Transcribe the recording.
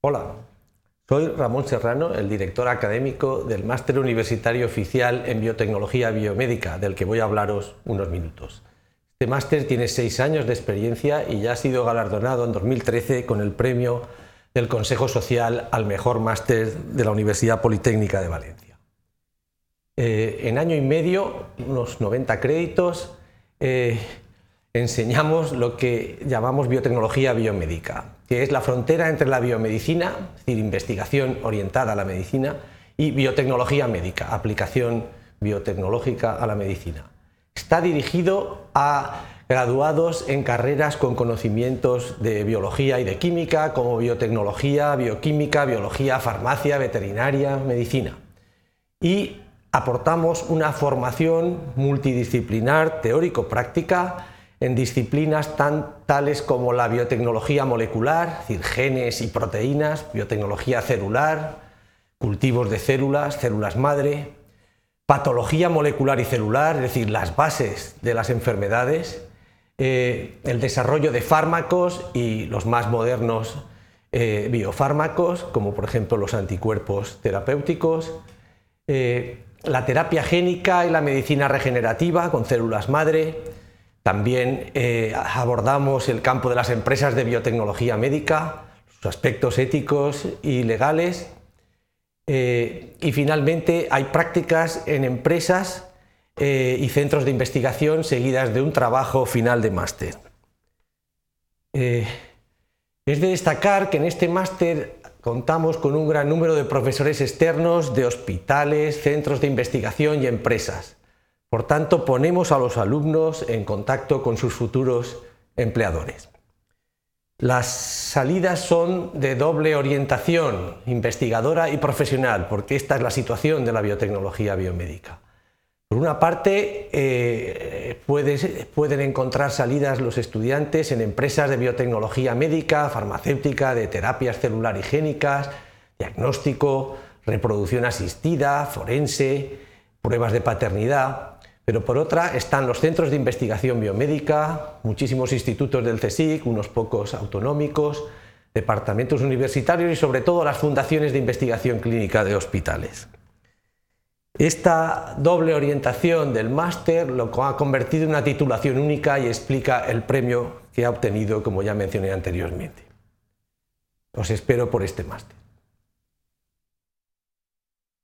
Hola, soy Ramón Serrano, el director académico del Máster Universitario Oficial en Biotecnología Biomédica, del que voy a hablaros unos minutos. Este máster tiene seis años de experiencia y ya ha sido galardonado en 2013 con el premio del Consejo Social al mejor máster de la Universidad Politécnica de Valencia. Eh, en año y medio, unos 90 créditos, eh, enseñamos lo que llamamos biotecnología biomédica, que es la frontera entre la biomedicina, es decir, investigación orientada a la medicina, y biotecnología médica, aplicación biotecnológica a la medicina. Está dirigido a graduados en carreras con conocimientos de biología y de química, como biotecnología, bioquímica, biología, farmacia, veterinaria, medicina. Y aportamos una formación multidisciplinar teórico-práctica en disciplinas tan tales como la biotecnología molecular, es decir, genes y proteínas, biotecnología celular, cultivos de células, células madre, patología molecular y celular, es decir, las bases de las enfermedades, eh, el desarrollo de fármacos y los más modernos eh, biofármacos, como por ejemplo los anticuerpos terapéuticos, eh, la terapia génica y la medicina regenerativa con células madre, también eh, abordamos el campo de las empresas de biotecnología médica, sus aspectos éticos y legales. Eh, y finalmente hay prácticas en empresas eh, y centros de investigación seguidas de un trabajo final de máster. es de destacar que en este máster contamos con un gran número de profesores externos de hospitales, centros de investigación y empresas por tanto, ponemos a los alumnos en contacto con sus futuros empleadores. Las salidas son de doble orientación, investigadora y profesional, porque esta es la situación de la biotecnología biomédica. Por una parte, eh, pueden encontrar salidas los estudiantes en empresas de biotecnología médica, farmacéutica, de terapias celular higiénicas, diagnóstico, reproducción asistida, forense, pruebas de paternidad. Pero por otra están los centros de investigación biomédica, muchísimos institutos del CSIC, unos pocos autonómicos, departamentos universitarios y sobre todo las fundaciones de investigación clínica de hospitales. Esta doble orientación del máster lo ha convertido en una titulación única y explica el premio que ha obtenido, como ya mencioné anteriormente. Os espero por este máster.